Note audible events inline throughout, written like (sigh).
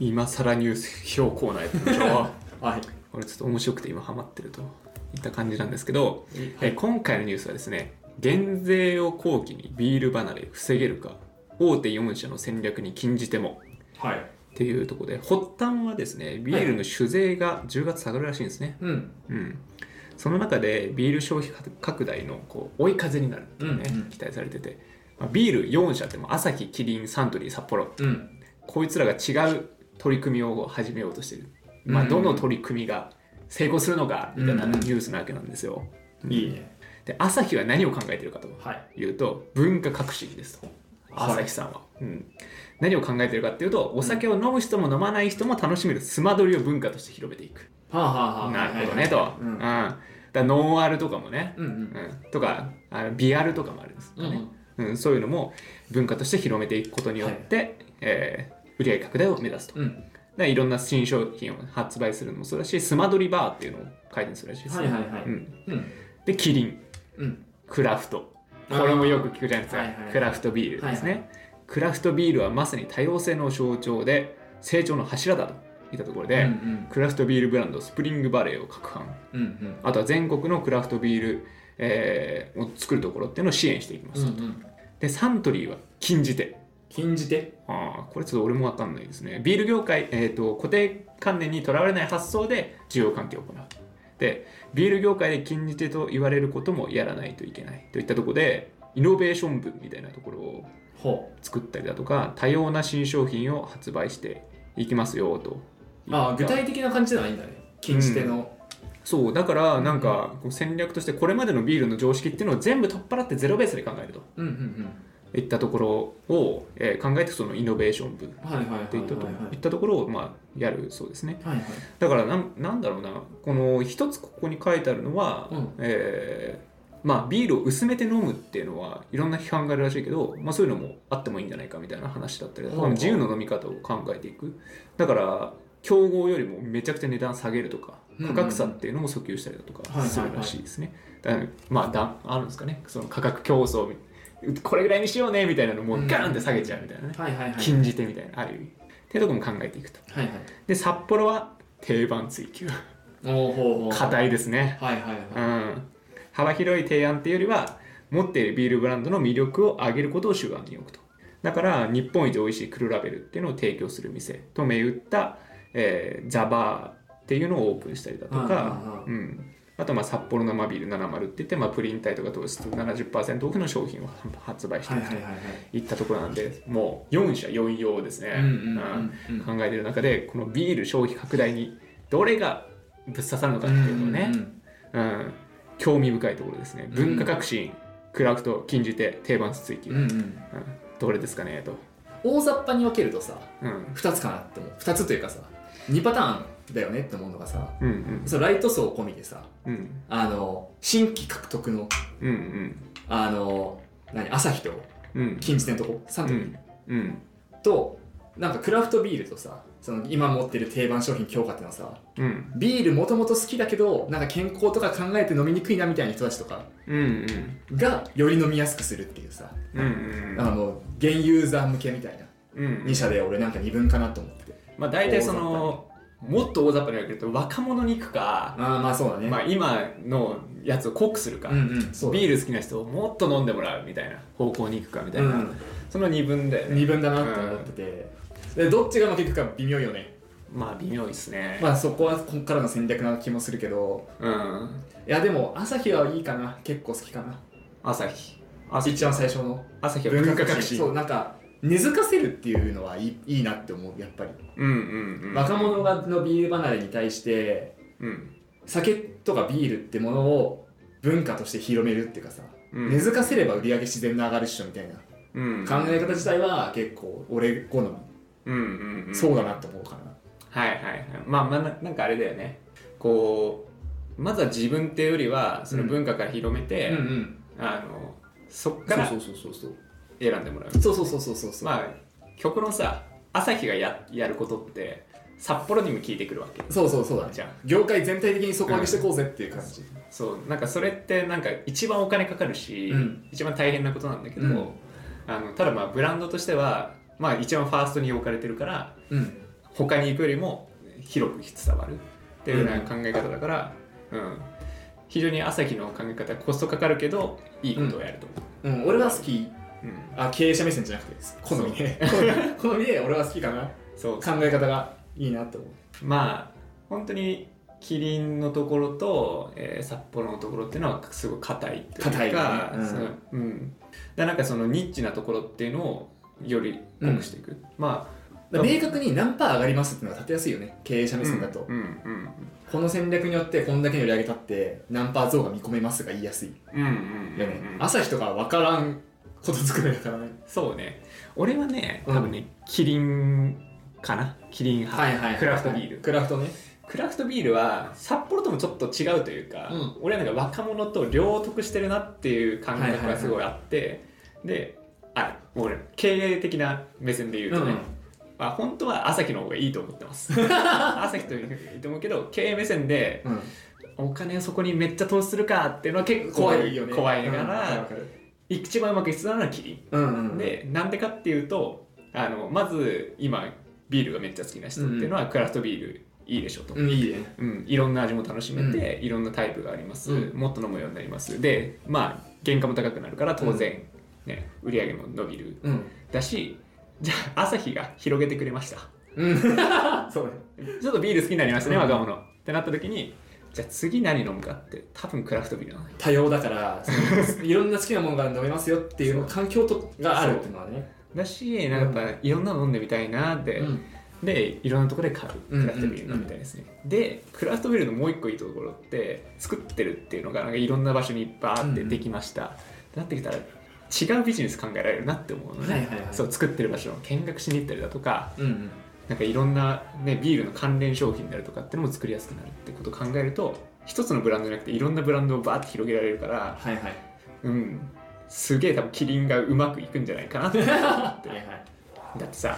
今更ニュース表コーナーやってみましょうはい。これちょっと面白くて今ハマってるといった感じなんですけど、え今回のニュースはですね減税を後期にビール離れ防げるか大手4社の戦略に禁じてもはい。っていうところで発端はですねビールの酒税が10月下がるらしいんですね、うん。うん、その中でビール消費拡大のこう追い風になるっていうね、うんうん。期待されてて、まあ、ビール4社ってもアサヒキリンサントリー札幌。うん。こいつらが違う取り組みを始めようとしてる、まあ、うんどの取り組みが成功するのかみたいなうん。ニュースなわけなんですよ、いいね。で朝日は何を考えてるかとはい。いうと文化革新ですと。はい。朝日さんは、うん、何を考えてるかっていうとお酒を飲む人も飲まない人も楽しめるスマドリを文化として広めていく、はあはあはあなるほどねと、うん。うん、だノンアルとかもね、うんうんうん、とかあのビアルとかもあるんですかね、うんそういうのも文化として広めていくことによって、えー売上拡大を目指すと、うん。でいろんな新商品を発売するのもそうだしスマドリバーっていうのを開店するらしいです。ね、はいはいはい。うん、うん。でキリン。うん。クラフト。これもよく聞くじゃないですか、はいはいはい。クラフトビールですね、はいクラフトビールはまさに多様性の象徴で成長の柱だといったところで、うんうん。クラフトビールブランドスプリングバレーを拡販うんうん。あとは全国のクラフトビール、えーを作るところっていうのを支援していきますと、うんうん。でサントリーは禁じ手禁じてああこれちょっと俺も分かんないですね。ビール業界、えー、と固定観念にとらわれない発想で需要関係を行う。でビール業界で禁じ手と言われることもやらないといけない。といったところでイノベーション部みたいなところをほ作ったりだとか多様な新商品を発売していきますよと。うああ具体的な感じじゃないんだね。禁じ手の。そうだからなんか戦略としてこれまでのビールの常識っていうのを全部取っ払ってゼロベースで考えると。うんうんうんいったところを、えー考えてそのイノベーション部っていったと,、はいいったところを、まあ、やるそうですね。はいはい。だからなんなんだろうな。この一つここに書いてあるのは、うん。えーまあ、ビールを薄めて飲むっていうのはいろんな批判があるらしいけど、まあ、そういうのもあってもいいんじゃないかみたいな話だったりうほう。自由の飲み方を考えていく。だから競合よりもめちゃくちゃ値段下げるとか価格差っていうのも訴求したりだとかするらしいですね、だまあだあるんですかね。その価格競争これぐらいにしようねみたいなのもガーンって下げちゃうみたいなね、はいはいはい。禁じ手みたいなある意味。っていうところも考えていくと。はいはい。で札幌は定番追求。おおほうほう。課題ですね。はいはいはい。うん。幅広い提案っていうよりは持っているビールブランドの魅力を上げることを主眼に置くと。だから日本一美味しい黒ラベルっていうのを提供する店と銘打った、えーザバーっていうのをオープンしたりだとか、うん、あとまあ札幌生ビール70って言って、まあ、プリン体とか糖質70%オフの商品を発売していはいはいったところなんでもう4社4用ですね、うんうんうんうん考えてる中でこのビール消費拡大にどれがぶっ刺さるのかっていうのをね、うんうんうん、興味深いところですね。文化革新、クラフト、禁じ手、定番追求、うんうん。うん。どれですかねと。大雑把に分けるとさうん、2つかなって思う。2つというかさ2パターンだよねって思うのがさうん、うん、そのライト層込みでさうん、あの新規獲得のうん、うん、あの何朝日とうん、禁じ手のとこサントリーうん、うん、となんかクラフトビールとさその今持ってる定番商品強化っていうのはさうん、ビールもともと好きだけどなんか健康とか考えて飲みにくいなみたいな人たちとかうん、がより飲みやすくするっていうさうん、うん、あの現ユーザー向けみたいな。うん、2社で俺なんか2分かなと思ってて。まあ大体その、もっと大雑把に分けると若者に行くか、ああまあそうだね、まあ今のやつを濃くするか、うんうんそうビール好きな人をもっと飲んでもらうみたいな方向に行くかみたいな、うんその二分で、2分だなって思ってて、でどっちがうまくいくか微妙よね。まあ微妙ですね。まあそこはこっからの戦略な気もするけど。うん。いやでも朝日はいいかな。結構好きかな。朝日。朝日。一番最初の。朝日は文化革新。そうなんか根付かせるっていうのはいいいいなって思うやっぱり、うんうんうん。若者がのビール離れに対してうん。酒とかビールってものを文化として広めるっていうかさ、うん根付かせれば売り上げ自然に上がるっしょみたいなうん。考え方自体は結構俺好み、うんうんうん。そうだなって思うかなはいはいはい。まあまあな、なんかあれだよね。こう、まずは自分っていうよりは、その文化から広めて、うんうんあの、そっからそうそうそうそう選んでもらう。そうそうそうそうそう。そうまあ、極論さ、朝日がややることって、札幌にも聞いてくるわけ。そうそうそうだね。じゃん業界全体的に底上げしていこうぜっていう感じ、そう。なんかそれってなんか一番お金かかるし、うん。一番大変なことなんだけど、うん。あのただまあブランドとしてはまあ一番ファーストに置かれてるからうん。他に行くよりも広く伝わるっていうような考え方だから、うん。非常に朝日の考え方はコストかかるけどいいことをやると。思うん、俺は好きあ経営者目線じゃなくて好みね好みで俺は好きかな。そう。考え方がいいなって思う。まあ本当にキリンのところと、えー札幌のところっていうのはすごい硬いというかね。う。ん。うん、だなんかそのニッチなところっていうのをより濃くしていく、まだから明確に何パー上がりますっていうのが立てやすいよね。経営者あ目線だと、うんうんこの戦略によってこんだけの売り上げ立って何パー増が見込めますが言いやすいようんうんうんね、朝日とか分からんこと作れだからね。そうね。俺はねうん。多分ね、キリンかな。キリン派、はいはいクラフトビール。クラフトね。クラフトビールは札幌ともちょっと違うというか、うん。俺はなんか若者と両得してるなっていう感覚がすごいあって、であ俺経営的な目線で言うとね、うん。あ本当は朝日の方がいいと思ってます。(laughs) 朝日といういいと思うけど経営目線でうん。お金をそこにめっちゃ投資するかっていうのは結構怖いよね。怖いかうん。わら、かる一番うまくいってたのはキリン。うんうんでなんでかっていうとあのまず今ビールがめっちゃ好きな人っていうのはクラフトビールいいでしょと、うんいいね。うん、いろんな味も楽しめて、いろんなタイプがあります、うん。もっと飲むようになります。でまあ原価も高くなるから当然、ね、売り上げも伸びる。うん。だしじゃあ朝日が広げてくれました。うん。(laughs) そうね。ちょっとビール好きになりましたね、うん。若者。ってなった時にじゃあ次何飲むかって多分クラフトビールなのよ。多様だからいろんな好きなものが飲めますよっていう (laughs) 環境とがあるっていうのはね。だしなんかやっぱいろんなの飲んでみたいなって、うん。でいろんなところで買う。うんクラフトビール飲みたいですね、でクラフトビールのもう一個いいところって作ってるっていうのがなんかいろんな場所にバーってできました、ってなってきたら違うビジネス考えられるなって思うのね、はいはいはい。そう作ってる場所。を見学しに行ったりだとか。うんうんなんかいろんな、ね、ビールの関連商品であるとかっていうのも作りやすくなるってことを考えると一つのブランドじゃなくていろんなブランドをバーって広げられるからはいはい。うん。すげえ多分キリンがうまくいくんじゃないかなって思って。はいはい。だってさ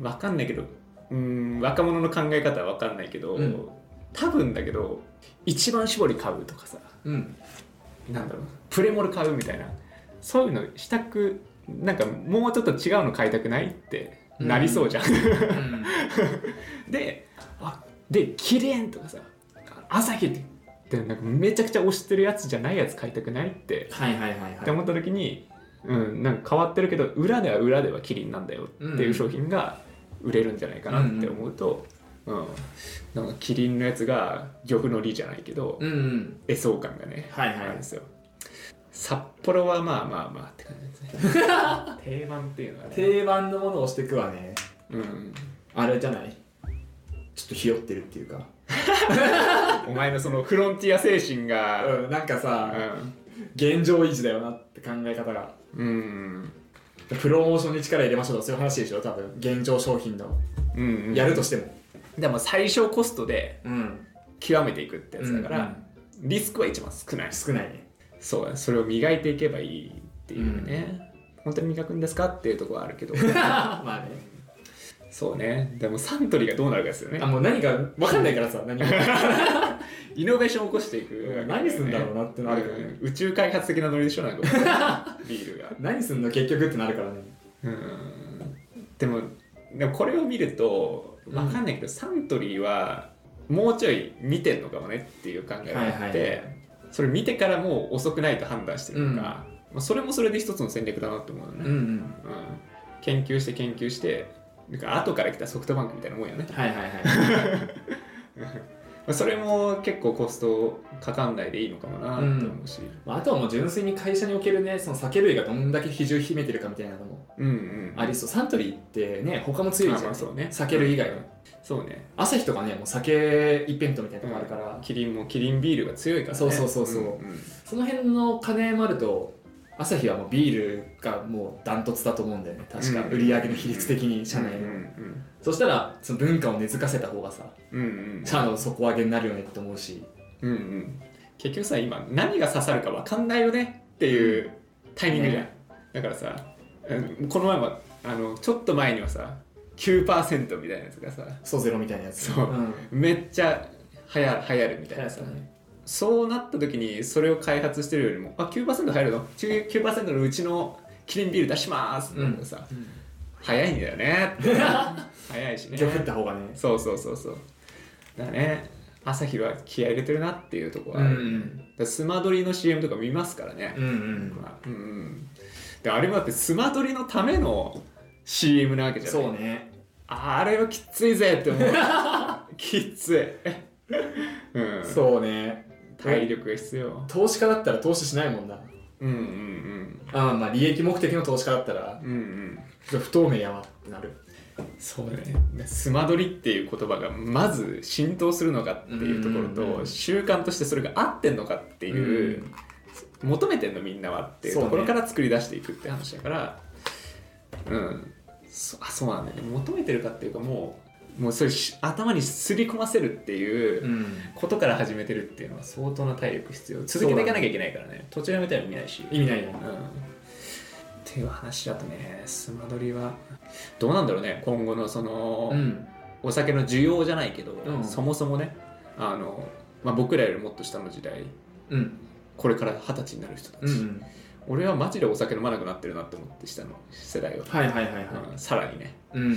わかんないけどうん若者の考え方はわかんないけど、うん。多分だけど一番搾り買うとかさうん。なんだろうプレモル買うみたいなそういうのしたくなんかもうちょっと違うの買いたくないってなりそうじゃん、(laughs) であでキリンとかさ朝日ってなんかめちゃくちゃ推してるやつじゃないやつ買いたくないってはいはいはいはい。って思った時に、うん、なんか変わってるけど裏では裏ではキリンなんだよっていう商品が売れるんじゃないかなって思うと、うんなんかキリンのやつが漁夫の利じゃないけど、うんうん。絵相感がね、はいはい。あるんですよ札幌はまあまあまあって感じですね。(laughs) 定番っていうのはね、定番のものをしていくわね。うん、あれじゃない？ちょっとひよってるっていうか。(laughs) お前のそのフロンティア精神が。うんなんかさう現状維持だよなって考え方が。ん、うん。プロモーションに力入れましょうとそういう話でしょ？多分。現状商品の。うんうん、やるとしても。でも最小コストでうん。極めていくってやつだから、うん。リスクは一番少ない。少ないねそうだそれを磨いていけばいいっていうね、本当に磨くんですかっていうところはあるけど。(laughs) まあね。そうね。でもサントリーがどうなるかですよね。あもう何か分かんないからさ何が (laughs) イノベーションを起こしていく、何すんだろうなってなるよね。うん。宇宙開発的なノリでしょなんか。(laughs) ビールが。何すんの結局ってなるからね。うん。でもでもこれを見ると分かんないけど、サントリーはもうちょい見てんのかもねっていう考えがあって、はいはいそれ見てからもう遅くないと判断してるのか、まあそれもそれで一つの戦略だなって思うのね、うんうん。うん。研究して研究してなんか後から来たソフトバンクみたいなもんよね、はいはいはい (laughs) まあ、それも結構コストかかんないでいいのかもなって思うし、まああとはもう純粋に会社におけるねその酒類がどんだけ比重秘めてるかみたいなのもうん、うん。ありそう。サントリーってね他も強いじゃん、そうね。酒類以外はそうね。朝日とかねもう酒一辺倒みたいなとこあるから、キリンもキリンビールが強いからねそうそうそうそうんんその辺の金もあると朝日はもうビールがもうダントツだと思うんだよね。確かうん売り上げの比率的に社内の、うんそしたらその文化を根付かせた方がさうんうん社の底上げになるよねって思うし。うんうん。結局さ今何が刺さるか分かんないよねっていうタイミングじゃん、ねだからさうんこの前もあのちょっと前にはさ9%みたいなやつがさソゼロみたいなやつ。そうん。めっちゃ流行流行るみたいなさ、そうなった時にそれを開発してるよりもあ9%入るの？9%, 9のうちのキリンビール出します。ってなったらさ、早いんだよね。(laughs) 早いしね。今日降った方がね。そうそうそうそう。だからね朝日は気合い入れてるなっていうところはある、うん。だからスマドリの CM とか見ますからね、うんうん。僕は。うんうん。であれもだってスマドリのための CM なわけじゃない。そうね。あれはきついぜって思う。(laughs) きつい、うん、そうね体力が必要。投資家だったら投資しないもんな。うんうんああまあ利益目的の投資家だったらうんうん。不透明やわってなる。そうね。スマドリっていう言葉がまず浸透するのかっていうところうんうんうん。と習慣としてそれが合ってんのかっていう、求めてんのみんなはっていうところから作り出していくって話だからうん。そあそうなんだよね。求めてるかっていうかもうもうそれし頭にすり込ませるっていううん。ことから始めてるっていうのは相当な体力必要。続けていかなきゃいけないからね。途中やめたら見ないし。意味ないね。うん。っていう話だとねスマドリはどうなんだろうね。今後のその、うん。お酒の需要じゃないけど、うん。そもそもねあの、まあ、僕らよりもっと下の時代うん。これから二十歳になる人たち、うん俺はマジでお酒飲まなくなってるなって思って下の世代は、はいはいはいはい。うんさらにね。うん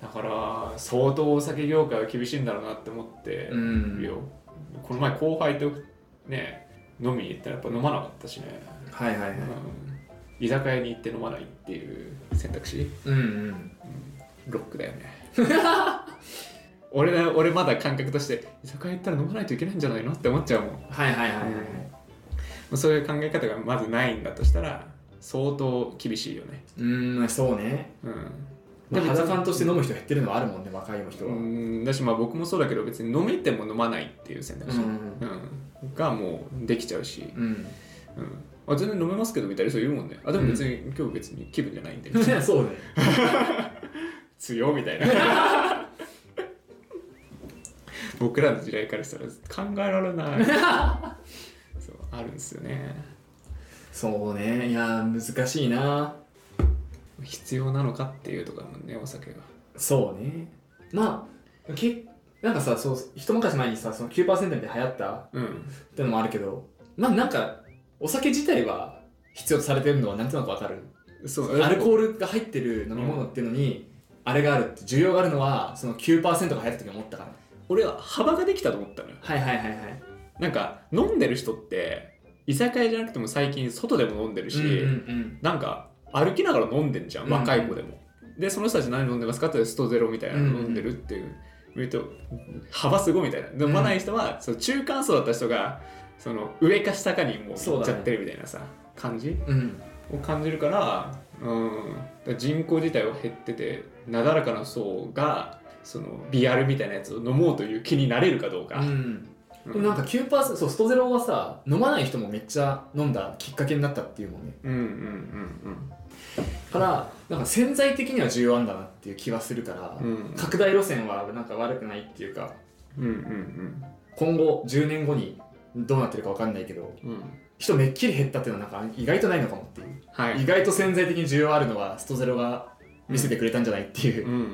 だから相当お酒業界は厳しいんだろうなって思ってうん。るよ、この前後輩とね飲みに行ったらやっぱ飲まなかったしね、はいはいはい。うん。居酒屋に行って飲まないっていう選択肢。うんうん。ロックだよね。(laughs) 俺ね俺まだ感覚として居酒屋行ったら飲まないといけないんじゃないのって思っちゃうもん。もはいはいはいはい、うそういう考え方がまずないんだとしたら相当厳しいよね。うんそうね。うんまあ、別に肌感として飲む人減ってるのはあるもんね若い人は、うん。だしまあ僕もそうだけど別に飲めても飲まないっていう選択肢、うん。うん。がもうできちゃうし、うん。うん。あ全然飲めますけどみたいな人いるもんね。あでも別に、今日別に気分じゃないんで。(laughs) そうね。(laughs) 強みたいな。(laughs) 僕らの時代からしたら考えられない。そうあるんですよね。そうね。いやー難しいな必要なのかっていうとこもんねお酒がそうね。まあけなんかさそう一昔前にさその9%で流行ったっうんてのもあるけどまあなんかお酒自体は必要とされてるのはなんとなくわかる。そうアルコールが入ってる飲み物っていうのに、あれがあるって需要があるのはその9%が流行った時に思ったから俺は幅ができたと思ったのよ。はいはいはいはい。なんか飲んでる人って居酒屋じゃなくても最近外でも飲んでるし、うんうん。なんか歩きながら飲んでんじゃんうん。若い子でも、でその人たち何飲んでますかってストゼロみたいなの飲んでるっていう、言うと幅すごいみたいな。飲まない人は、その中間層だった人がその上か下かにもう行っちゃってるみたいなさ、感じうん。を感じるから,、うん、だから人口自体は減っててなだらかな層がそのビアルみたいなやつを飲もうという気になれるかどうか、うんうん。でもなんか9%そうストゼロはさ飲まない人もめっちゃ飲んだきっかけになったっていうもんね。うんうんうんからなんか潜在的には重要あんだなっていう気はするから、うん。うん拡大路線はなんか悪くないっていうかうんうん今後10年後にどうなってるか分かんないけどうん。うん人めっきり減ったっていうのはなんか意外とないのかもっていう、はい。意外と潜在的に需要あるのはストゼロが見せてくれたんじゃないっていう。うんうんうん。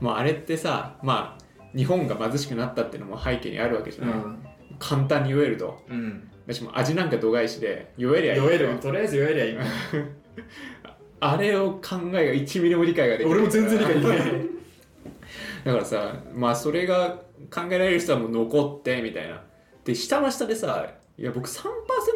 もうあれってさまあ日本が貧しくなったっていうのも背景にあるわけじゃない、うん、簡単に酔えると。うん、私も味なんか度外視で酔えりゃいい酔えるとりあえず酔えりゃいい。(laughs) あれを考えが1ミリも理解ができない。俺も全然理解できない。(laughs) だからさまあそれが考えられる人はもう残ってみたいな。で下は下でさいや僕3%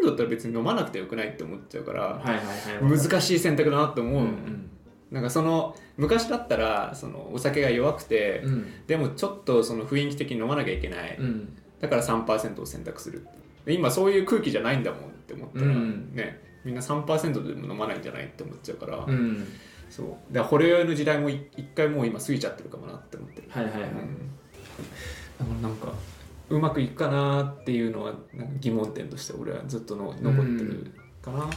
だったら別に飲まなくてよくないって思っちゃうから、はいはいはい。難しい選択だなって思う、うんうんなんかその昔だったらそのお酒が弱くて、うん。でもちょっとその雰囲気的に飲まなきゃいけない、うん。だから3%を選択するで今そういう空気じゃないんだもんって思ったら、うん。ねみんな3%でも飲まないんじゃないって思っちゃうから、うん。そう。だからほろ酔いの時代もい一回もう今過ぎちゃってるかもなって思ってる、はいはいはい、うん、だからなんかうまくいくかなっていうのはなんか疑問点として俺はずっとの残ってるかな、うん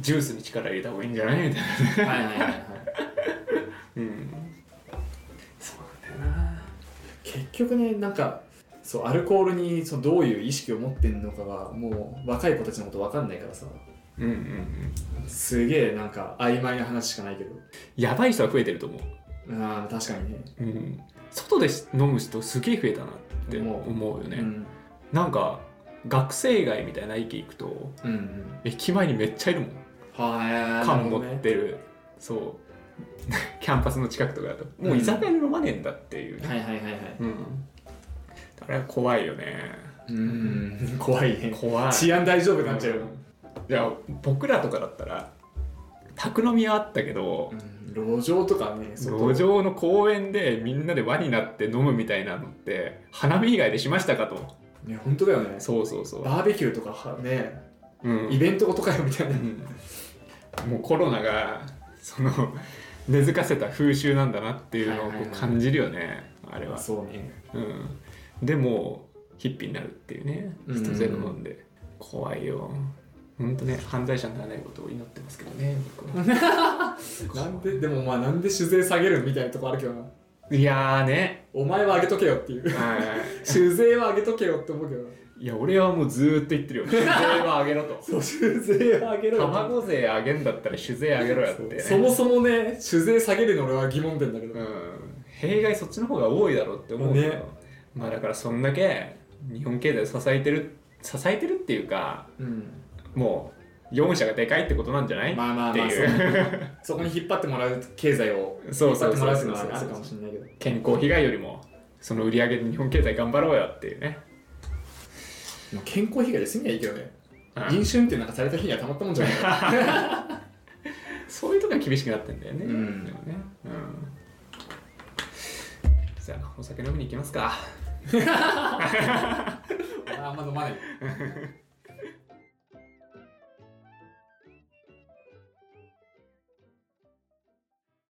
ジュースに力入れた方がいいんじゃないみたいなはいはいはいはい。うん。そうなんだよな。結局ねなんかそうアルコールにそのどういう意識を持ってんのかがもう若い子たちのこと分かんないからさ。うんうんうん。すげえなんか曖昧な話しかないけど。やばい人は増えてると思う。あー確かにね。うん、外で飲む人すげえ増えたなって思う思うよね、うん。なんか学生街みたいな駅行くとうんうん。駅前にめっちゃいるもん。はい缶持ってる、そう。(laughs) キャンパスの近くとかだと。もう居酒屋で飲まねえんだっていうね、はいはいはいはい。うん。あれは怖いよね。うん。(laughs) 怖いね。怖い。治安大丈夫なんちゃう、いや僕らとかだったら宅飲みはあったけど、うん、路上とかね外。路上の公園でみんなで輪になって飲むみたいなのって花見以外でしましたかと。ね本当だよね。そうそうそう、バーベキューとかはねうん。イベントごとかよみたいな、うんもうコロナがその (laughs) 根付かせた風習なんだなっていうのをう感じるよね、あれは、そうね。うん、でもヒッピーになるっていうねうん人ゼロ飲んで。怖いよ。本当ね犯罪者にならないことを祈ってますけどね僕は。(laughs) なんででもまあなんで酒税下げるみたいなとこあるけどな。いやーね。お前は上げとけよっていう。はい酒税は上げとけよって思うけどないや俺はもうずーっと言ってるよ。(laughs) 酒税は上げろと。そう酒税は上げろよ卵税上げんだったら酒税上げろやって、ね、そもそもね酒税下げるの俺は疑問点だけど、うん、弊害そっちの方が多いだろうって思うけど、ね。まあだからそんだけ日本経済を支えてる支えてるっていうかうん。もう4社がでかいってことなんじゃない、まあまあまあそそこに引っ張ってもらう経済を引っ張ってもらうっていうのはあるかもしれないけど。健康被害よりもその売り上げで日本経済頑張ろうよっていうね、健康被害で済みはいいけどね。うん。飲酒運転なんかされた日にはたまったもんじゃない (laughs) そういうとこが厳しくなってんだよね、うん。でもね、うん、じゃあお酒飲みに行きますか。(laughs) 俺はあんま飲まない